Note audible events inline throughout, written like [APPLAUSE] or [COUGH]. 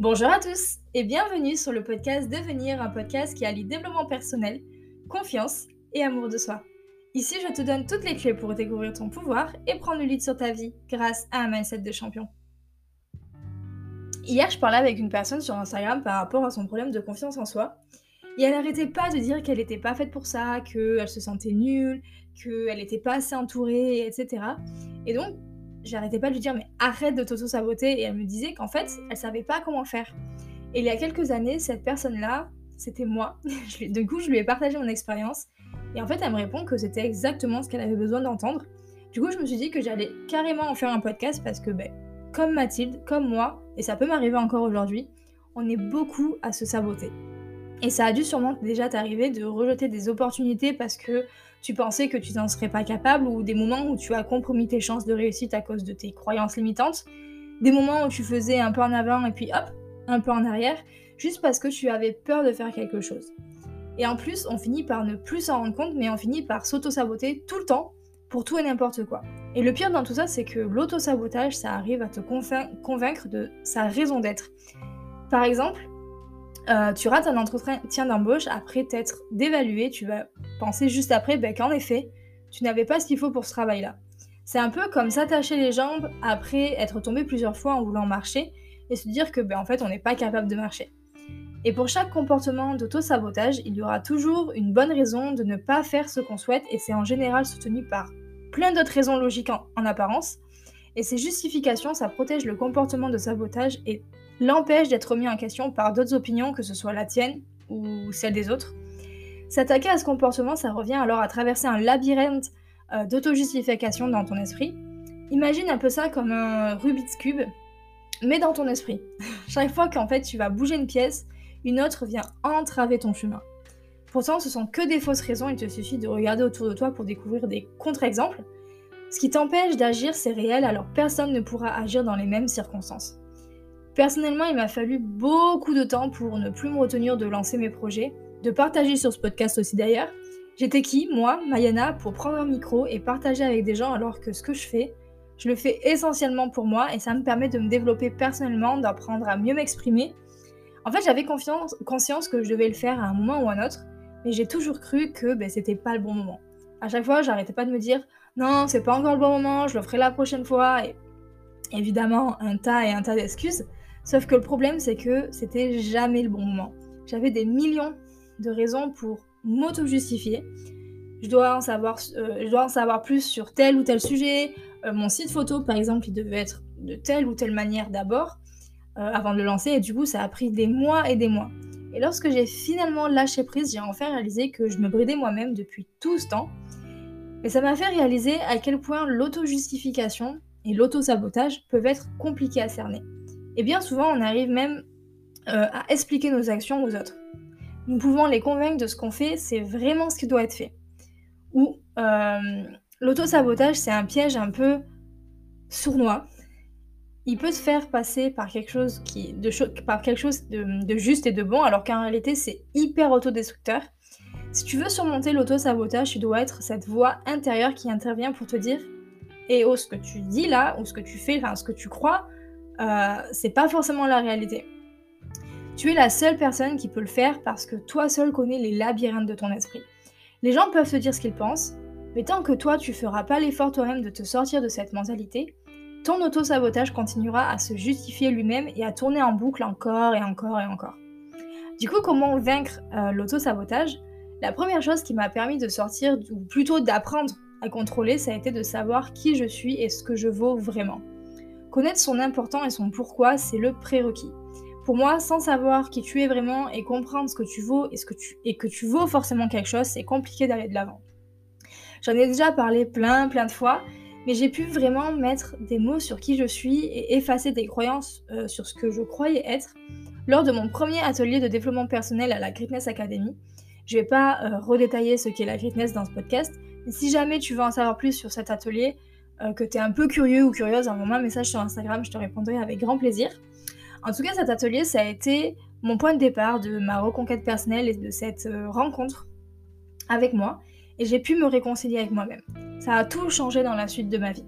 Bonjour à tous et bienvenue sur le podcast Devenir, un podcast qui allie développement personnel, confiance et amour de soi. Ici, je te donne toutes les clés pour découvrir ton pouvoir et prendre le lead sur ta vie grâce à un mindset de champion. Hier, je parlais avec une personne sur Instagram par rapport à son problème de confiance en soi. Et elle n'arrêtait pas de dire qu'elle n'était pas faite pour ça, qu'elle se sentait nulle, qu'elle n'était pas assez entourée, etc. Et donc, j'arrêtais pas de lui dire mais arrête de t'auto-saboter et elle me disait qu'en fait elle savait pas comment faire. Et il y a quelques années, cette personne-là, c'était moi. [LAUGHS] du coup, je lui ai partagé mon expérience et en fait elle me répond que c'était exactement ce qu'elle avait besoin d'entendre. Du coup, je me suis dit que j'allais carrément en faire un podcast parce que ben, comme Mathilde, comme moi, et ça peut m'arriver encore aujourd'hui, on est beaucoup à se saboter. Et ça a dû sûrement déjà t'arriver de rejeter des opportunités parce que tu pensais que tu n'en serais pas capable ou des moments où tu as compromis tes chances de réussite à cause de tes croyances limitantes, des moments où tu faisais un peu en avant et puis hop, un peu en arrière, juste parce que tu avais peur de faire quelque chose. Et en plus, on finit par ne plus s'en rendre compte, mais on finit par s'auto-saboter tout le temps pour tout et n'importe quoi. Et le pire dans tout ça, c'est que l'auto-sabotage, ça arrive à te convaincre de sa raison d'être. Par exemple, euh, tu rates un entretien d'embauche après t'être dévalué, tu vas penser juste après ben, qu'en effet, tu n'avais pas ce qu'il faut pour ce travail-là. C'est un peu comme s'attacher les jambes après être tombé plusieurs fois en voulant marcher et se dire que ben, en fait on n'est pas capable de marcher. Et pour chaque comportement d'auto-sabotage, il y aura toujours une bonne raison de ne pas faire ce qu'on souhaite et c'est en général soutenu par plein d'autres raisons logiques en apparence. Et ces justifications, ça protège le comportement de sabotage et l'empêche d'être mis en question par d'autres opinions, que ce soit la tienne ou celle des autres. S'attaquer à ce comportement, ça revient alors à traverser un labyrinthe euh, d'auto-justification dans ton esprit. Imagine un peu ça comme un Rubik's Cube, mais dans ton esprit. [LAUGHS] Chaque fois qu'en fait tu vas bouger une pièce, une autre vient entraver ton chemin. Pourtant, ce sont que des fausses raisons, il te suffit de regarder autour de toi pour découvrir des contre-exemples. Ce qui t'empêche d'agir, c'est réel, alors personne ne pourra agir dans les mêmes circonstances. Personnellement, il m'a fallu beaucoup de temps pour ne plus me retenir de lancer mes projets, de partager sur ce podcast aussi d'ailleurs. J'étais qui, moi, Mayana, pour prendre un micro et partager avec des gens alors que ce que je fais, je le fais essentiellement pour moi et ça me permet de me développer personnellement, d'apprendre à mieux m'exprimer. En fait, j'avais conscience que je devais le faire à un moment ou à un autre, mais j'ai toujours cru que ben, c'était pas le bon moment. À chaque fois, j'arrêtais pas de me dire non, c'est pas encore le bon moment, je le ferai la prochaine fois, et évidemment, un tas et un tas d'excuses. Sauf que le problème, c'est que c'était jamais le bon moment. J'avais des millions de raisons pour m'auto-justifier. Je dois, en savoir, euh, plus sur tel ou tel sujet. Euh, mon site photo, par exemple, il devait être de telle ou telle manière d'abord, euh, avant de le lancer, et du coup, ça a pris des mois et des mois. Et lorsque j'ai finalement lâché prise, j'ai enfin réalisé que je me bridais moi-même depuis tout ce temps. Et ça m'a fait réaliser à quel point l'auto-justification et l'auto-sabotage peuvent être compliqués à cerner. Et bien souvent, on arrive même euh, à expliquer nos actions aux autres. Nous pouvons les convaincre de ce qu'on fait, c'est vraiment ce qui doit être fait. Ou euh, l'auto-sabotage, c'est un piège un peu sournois. Il peut se faire passer par quelque chose, de, juste et de bon, alors qu'en réalité, c'est hyper autodestructeur. Si tu veux surmonter l'auto-sabotage, tu dois être cette voix intérieure qui intervient pour te dire Et oh, ce que tu dis là, ou ce que tu fais, enfin, ce que tu crois, euh, c'est pas forcément la réalité. Tu es la seule personne qui peut le faire parce que toi seul connais les labyrinthes de ton esprit. Les gens peuvent te dire ce qu'ils pensent, mais tant que toi tu feras pas l'effort toi-même de te sortir de cette mentalité, ton auto-sabotage continuera à se justifier lui-même et à tourner en boucle encore et encore et encore. Du coup, comment vaincre euh, l'auto-sabotage? La première chose qui m'a permis de sortir, ou plutôt d'apprendre à contrôler, ça a été de savoir qui je suis et ce que je vaux vraiment. Connaître son important et son pourquoi, c'est le prérequis. Pour moi, sans savoir qui tu es vraiment et comprendre ce que tu vaux et, ce que, tu, et que tu vaux forcément quelque chose, c'est compliqué d'aller de l'avant. J'en ai déjà parlé plein, plein de fois, mais j'ai pu vraiment mettre des mots sur qui je suis et effacer des croyances euh, sur ce que je croyais être lors de mon premier atelier de développement personnel à la Greatness Academy. Je vais pas euh, redétailler ce qu'est la Greatness dans ce podcast, mais si jamais tu veux en savoir plus sur cet atelier, euh, que tu es un peu curieux ou curieuse, envoie-moi un message sur Instagram, je te répondrai avec grand plaisir. En tout cas, cet atelier, ça a été mon point de départ de ma reconquête personnelle et de cette euh, rencontre avec moi. Et j'ai pu me réconcilier avec moi-même. Ça a tout changé dans la suite de ma vie.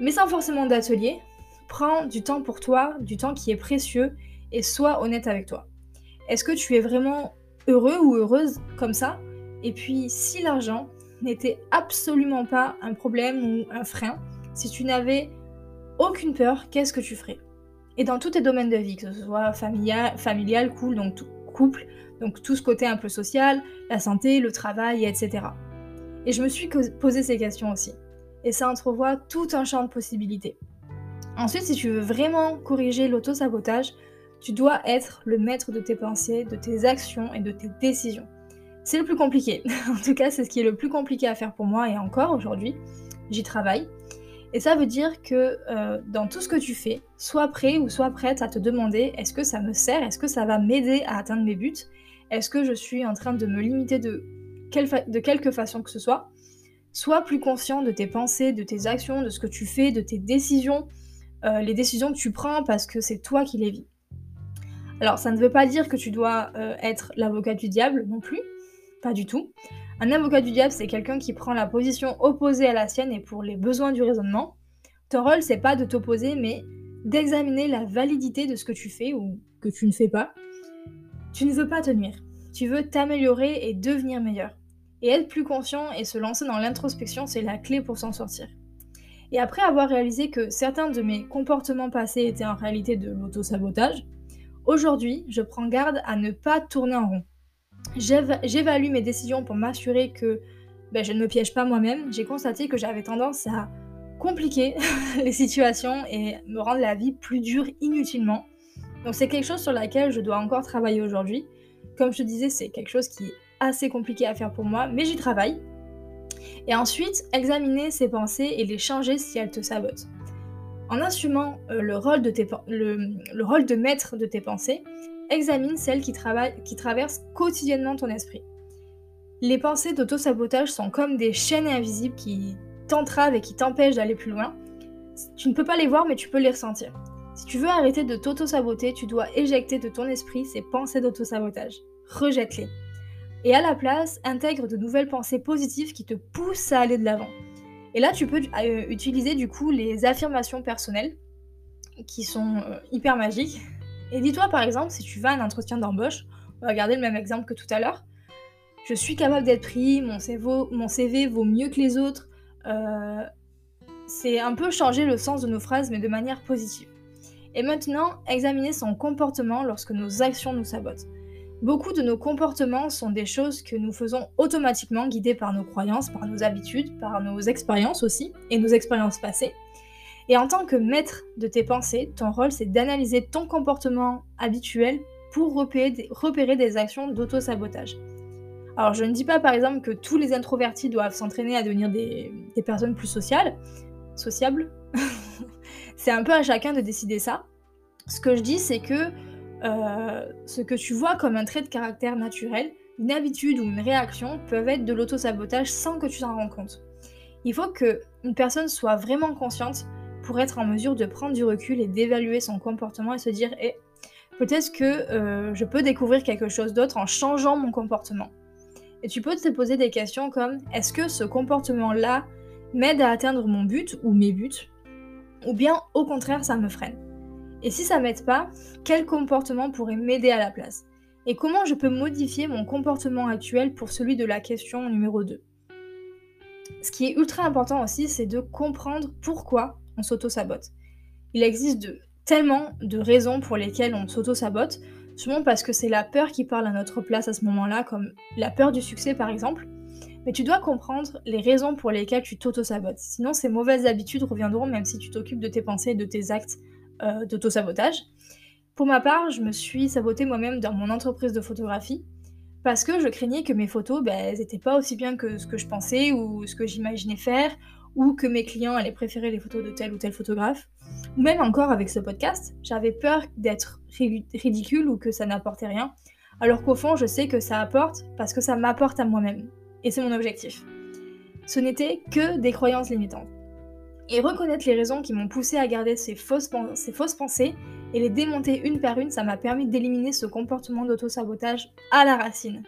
Mais sans forcément d'atelier, prends du temps pour toi, du temps qui est précieux, et sois honnête avec toi. Est-ce que tu es vraiment heureux ou heureuse comme ça? Et puis, si l'argent n'était absolument pas un problème ou un frein, si tu n'avais aucune peur, qu'est-ce que tu ferais? Et dans tous tes domaines de vie, que ce soit familial, familial donc couple, donc tout ce côté un peu social, la santé, le travail, etc. Et je me suis posé ces questions aussi. Et ça entrevoit tout un champ de possibilités. Ensuite, si tu veux vraiment corriger l'auto-sabotage, tu dois être le maître de tes pensées, de tes actions et de tes décisions. C'est le plus compliqué. [LAUGHS] en tout cas, c'est ce qui est le plus compliqué à faire pour moi et encore aujourd'hui, j'y travaille. Et ça veut dire que euh, dans tout ce que tu fais, sois prêt ou sois prête à te demander est-ce que ça me sert, est-ce que ça va m'aider à atteindre mes buts, est-ce que je suis en train de me limiter de, quelque façon que ce soit? Sois plus conscient de tes pensées, de tes actions, de ce que tu fais, de tes décisions, euh, les décisions que tu prends parce que c'est toi qui les vis. Alors ça ne veut pas dire que tu dois euh, être l'avocat du diable non plus, pas du tout. Un avocat du diable, c'est quelqu'un qui prend la position opposée à la sienne et pour les besoins du raisonnement. Ton rôle, c'est pas de t'opposer, mais d'examiner la validité de ce que tu fais ou que tu ne fais pas. Tu ne veux pas te nuire. Tu veux t'améliorer et devenir meilleur. Et être plus conscient et se lancer dans l'introspection, c'est la clé pour s'en sortir. Et après avoir réalisé que certains de mes comportements passés étaient en réalité de l'auto-sabotage, aujourd'hui, je prends garde à ne pas tourner en rond. J'évalue mes décisions pour m'assurer que ben, je ne me piège pas moi-même. J'ai constaté que j'avais tendance à compliquer [LAUGHS] les situations et me rendre la vie plus dure inutilement. Donc c'est quelque chose sur laquelle je dois encore travailler aujourd'hui. Comme je te disais, c'est quelque chose qui est assez compliqué à faire pour moi, mais j'y travaille. Et ensuite, examiner ses pensées et les changer si elles te sabotent. En assumant euh, le, rôle de le rôle de maître de tes pensées, examine celles qui, qui traversent quotidiennement ton esprit. Les pensées d'auto-sabotage sont comme des chaînes invisibles qui t'entravent et qui t'empêchent d'aller plus loin. Tu ne peux pas les voir, mais tu peux les ressentir. Si tu veux arrêter de t'auto-saboter, tu dois éjecter de ton esprit ces pensées d'auto-sabotage. Rejette-les. Et à la place, intègre de nouvelles pensées positives qui te poussent à aller de l'avant. Et là, tu peux euh, utiliser du coup les affirmations personnelles qui sont euh, hyper magiques. Et dis-toi par exemple, si tu vas à un entretien d'embauche, on va garder le même exemple que tout à l'heure, je suis capable d'être pris, mon CV, vaut mieux que les autres. Euh, c'est un peu changer le sens de nos phrases, mais de manière positive. Et maintenant, examiner son comportement lorsque nos actions nous sabotent. Beaucoup de nos comportements sont des choses que nous faisons automatiquement, guidés par nos croyances, par nos habitudes, par nos expériences aussi, et nos expériences passées. Et en tant que maître de tes pensées, ton rôle c'est d'analyser ton comportement habituel pour repérer des, actions d'auto-sabotage. Alors je ne dis pas par exemple que tous les introvertis doivent s'entraîner à devenir des, personnes plus sociales, sociables. [LAUGHS] c'est un peu à chacun de décider ça. Ce que je dis c'est que euh, ce que tu vois comme un trait de caractère naturel, une habitude ou une réaction peuvent être de l'auto-sabotage sans que tu t'en rends compte. Il faut que une personne soit vraiment consciente pour être en mesure de prendre du recul et d'évaluer son comportement et se dire eh, peut-être que euh, je peux découvrir quelque chose d'autre en changeant mon comportement. Et tu peux te poser des questions comme est-ce que ce comportement-là m'aide à atteindre mon but ou mes buts? Ou bien au contraire ça me freine? Et si ça m'aide pas, quel comportement pourrait m'aider à la place? Et comment je peux modifier mon comportement actuel pour celui de la question numéro 2 ce qui est ultra important aussi, c'est de comprendre pourquoi on s'auto-sabote. Il existe tellement de raisons pour lesquelles on s'auto-sabote, souvent parce que c'est la peur qui parle à notre place à ce moment-là, comme la peur du succès par exemple. Mais tu dois comprendre les raisons pour lesquelles tu t'auto-sabotes. Sinon, ces mauvaises habitudes reviendront même si tu t'occupes de tes pensées et de tes actes euh, d'auto-sabotage. Pour ma part, je me suis sabotée moi-même dans mon entreprise de photographie parce que je craignais que mes photos, ben, elles n'étaient pas aussi bien que ce que je pensais ou ce que j'imaginais faire, ou que mes clients allaient préférer les photos de tel ou tel photographe. Ou même encore avec ce podcast, j'avais peur d'être ridicule ou que ça n'apportait rien, alors qu'au fond, je sais que ça apporte parce que ça m'apporte à moi-même. Et c'est mon objectif. Ce n'était que des croyances limitantes. Et reconnaître les raisons qui m'ont poussé à garder ces fausses, ces fausses pensées et les démonter une par une, ça m'a permis d'éliminer ce comportement d'auto-sabotage à la racine.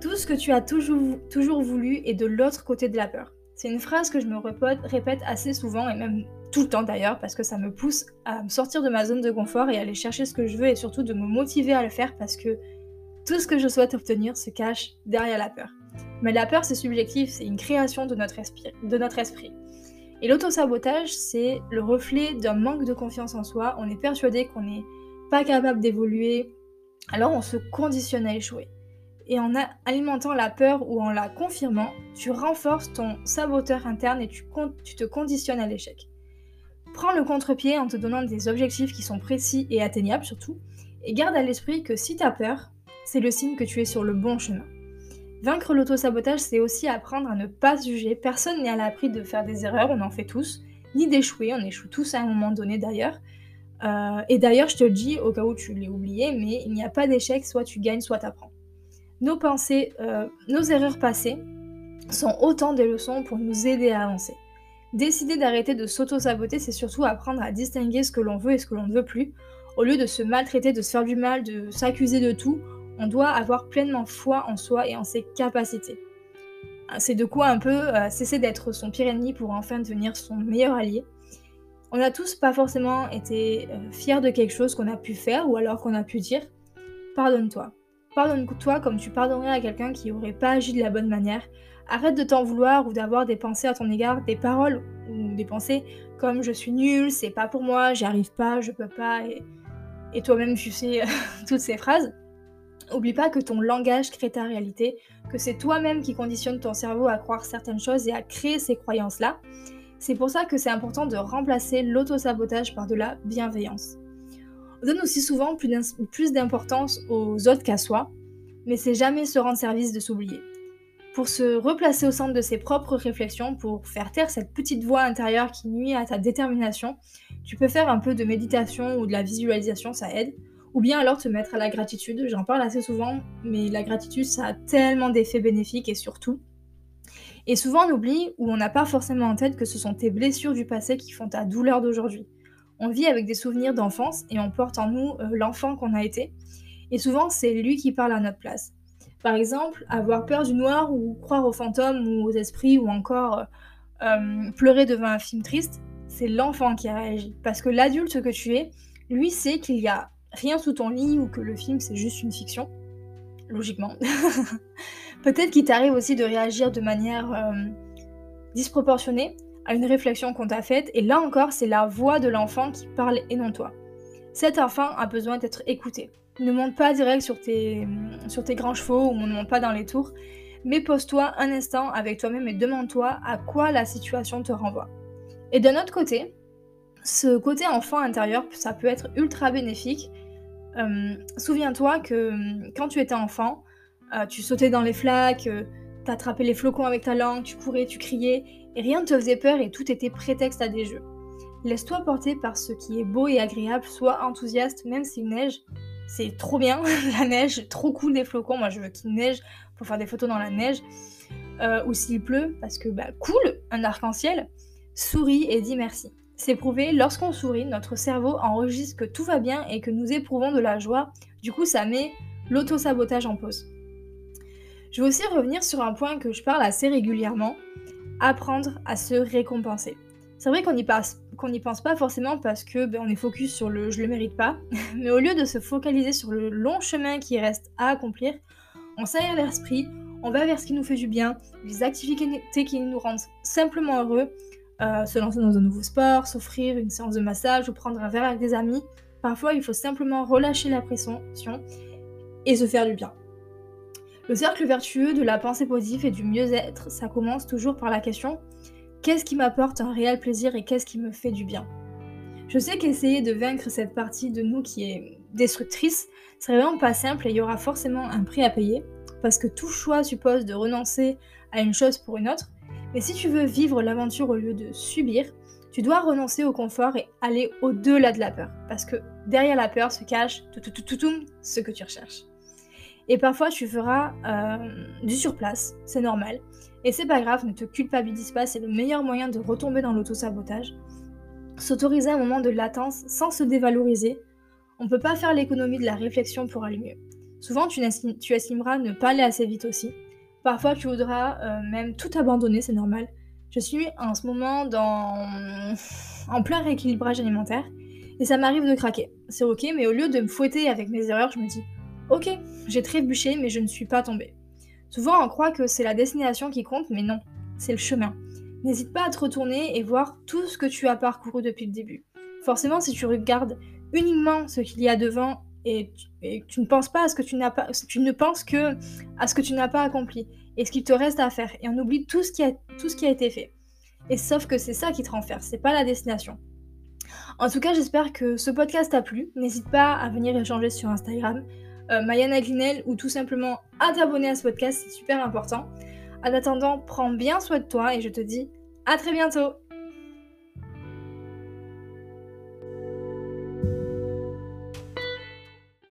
Tout ce que tu as toujours, toujours voulu est de l'autre côté de la peur C'est une phrase que je me répète assez souvent et même tout le temps d'ailleurs parce que ça me pousse à me sortir de ma zone de confort et à aller chercher ce que je veux et surtout de me motiver à le faire parce que tout ce que je souhaite obtenir se cache derrière la peur. Mais la peur c'est subjectif, c'est une création de notre esprit. De notre esprit. Et l'autosabotage c'est le reflet d'un manque de confiance en soi, on est persuadé qu'on n'est pas capable d'évoluer, alors on se conditionne à échouer et en alimentant la peur ou en la confirmant, tu renforces ton saboteur interne et tu, te conditionnes à l'échec. Prends le contre-pied en te donnant des objectifs qui sont précis et atteignables surtout, et garde à l'esprit que si tu as peur, c'est le signe que tu es sur le bon chemin. Vaincre l'autosabotage, c'est aussi apprendre à ne pas se juger. Personne n'est à l'abri de faire des erreurs, on en fait tous, ni d'échouer, on échoue tous à un moment donné d'ailleurs. Euh, et d'ailleurs, je te le dis au cas où tu l'aies oublié, mais il n'y a pas d'échec, soit tu gagnes, soit tu apprends nos pensées, euh, nos erreurs passées sont autant des leçons pour nous aider à avancer. Décider d'arrêter de s'auto-saboter, c'est surtout apprendre à distinguer ce que l'on veut et ce que l'on ne veut plus. Au lieu de se maltraiter, de se faire du mal, de s'accuser de tout, on doit avoir pleinement foi en soi et en ses capacités. C'est de quoi un peu euh, cesser d'être son pire ennemi pour enfin devenir son meilleur allié. On n'a tous pas forcément été euh, fiers de quelque chose qu'on a pu faire ou alors qu'on a pu dire. Pardonne-toi. Pardonne-toi comme tu pardonnerais à quelqu'un qui n'aurait pas agi de la bonne manière. Arrête de t'en vouloir ou d'avoir des pensées à ton égard, des paroles ou des pensées comme je suis nul, c'est pas pour moi, j'y arrive pas, je peux pas, et, toi-même tu sais [LAUGHS] toutes ces phrases. Oublie pas que ton langage crée ta réalité, que c'est toi-même qui conditionne ton cerveau à croire certaines choses et à créer ces croyances-là. C'est pour ça que c'est important de remplacer l'auto-sabotage par de la bienveillance. On donne aussi souvent plus d'importance aux autres qu'à soi, mais c'est jamais se rendre service de s'oublier. Pour se replacer au centre de ses propres réflexions, pour faire taire cette petite voix intérieure qui nuit à ta détermination, tu peux faire un peu de méditation ou de la visualisation, ça aide. Ou bien alors te mettre à la gratitude, j'en parle assez souvent, mais la gratitude ça a tellement d'effets bénéfiques et surtout. Et souvent on oublie ou on n'a pas forcément en tête que ce sont tes blessures du passé qui font ta douleur d'aujourd'hui. On vit avec des souvenirs d'enfance et on porte en nous euh, l'enfant qu'on a été. Et souvent, c'est lui qui parle à notre place. Par exemple, avoir peur du noir ou croire aux fantômes ou aux esprits ou encore euh, euh, pleurer devant un film triste, c'est l'enfant qui a réagi. Parce que l'adulte que tu es, lui sait qu'il y a rien sous ton lit ou que le film c'est juste une fiction. Logiquement. [LAUGHS] Peut-être qu'il t'arrive aussi de réagir de manière disproportionnée à une réflexion qu'on t'a faite, et là encore, c'est la voix de l'enfant qui parle et non toi. Cet enfant a besoin d'être écouté. Ne monte pas direct sur tes, sur tes grands chevaux ou ne monte pas dans les tours, mais pose-toi un instant avec toi-même et demande-toi à quoi la situation te renvoie. Et d'un autre côté, ce côté enfant intérieur, ça peut être ultra bénéfique. Euh, souviens-toi que quand tu étais enfant, euh, tu sautais dans les flaques, euh, t'attrapais les flocons avec ta langue, tu courais, tu criais, rien ne te faisait peur et tout était prétexte à des jeux. Laisse-toi porter par ce qui est beau et agréable, sois enthousiaste même s'il neige. C'est trop bien, [LAUGHS] la neige, trop cool des flocons. Moi je veux qu'il neige pour faire des photos dans la neige. Euh, ou s'il pleut, parce que bah cool, un arc-en-ciel. Souris et dis merci. C'est prouvé, lorsqu'on sourit, notre cerveau enregistre que tout va bien et que nous éprouvons de la joie. Du coup, ça met l'auto-sabotage en pause. Je veux aussi revenir sur un point que je parle assez régulièrement, apprendre à se récompenser. C'est vrai qu'on n'y pense pas forcément parce que ben, on est focus sur le je le mérite pas, [LAUGHS] mais au lieu de se focaliser sur le long chemin qui reste à accomplir, on s'aère l'esprit, on va vers ce qui nous fait du bien, les activités qui nous rendent simplement heureux, euh, se lancer dans un nouveau sport, s'offrir une séance de massage ou prendre un verre avec des amis. Parfois, il faut simplement relâcher la pression et se faire du bien. Le cercle vertueux de la pensée positive et du mieux-être, ça commence toujours par la question qu'est-ce qui m'apporte un réel plaisir et qu'est-ce qui me fait du bien? Je sais qu'essayer de vaincre cette partie de nous qui est destructrice, c'est vraiment pas simple et il y aura forcément un prix à payer, parce que tout choix suppose de renoncer à une chose pour une autre. Mais si tu veux vivre l'aventure au lieu de subir, tu dois renoncer au confort et aller au-delà de la peur, parce que derrière la peur se cache tout, tout, tout, tout, ce que tu recherches. Et parfois, tu feras euh, du surplace, c'est normal. Et c'est pas grave, ne te culpabilise pas, c'est le meilleur moyen de retomber dans l'auto-sabotage. S'autoriser un moment de latence sans se dévaloriser. On peut pas faire l'économie de la réflexion pour aller mieux. Souvent, tu, estimeras ne pas aller assez vite aussi. Parfois, tu voudras euh, même tout abandonner, c'est normal. Je suis en ce moment en plein rééquilibrage alimentaire et ça m'arrive de craquer. C'est ok, mais au lieu de me fouetter avec mes erreurs, je me dis Ok, j'ai trébuché, mais je ne suis pas tombée. Souvent, on croit que c'est la destination qui compte, mais non, c'est le chemin. N'hésite pas à te retourner et voir tout ce que tu as parcouru depuis le début. Forcément, si tu regardes uniquement ce qu'il y a devant et tu, ne penses pas à ce que tu n'as pas, tu ne penses que à ce que tu n'as pas accompli et ce qu'il te reste à faire, et on oublie tout ce qui a, tout ce qui a été fait. Et sauf que c'est ça qui te rend faire, c'est pas la destination. En tout cas, j'espère que ce podcast t'a plu. N'hésite pas à venir échanger sur Instagram, euh, Mayana Glinel, ou tout simplement à t'abonner à ce podcast, c'est super important. En attendant, prends bien soin de toi et je te dis à très bientôt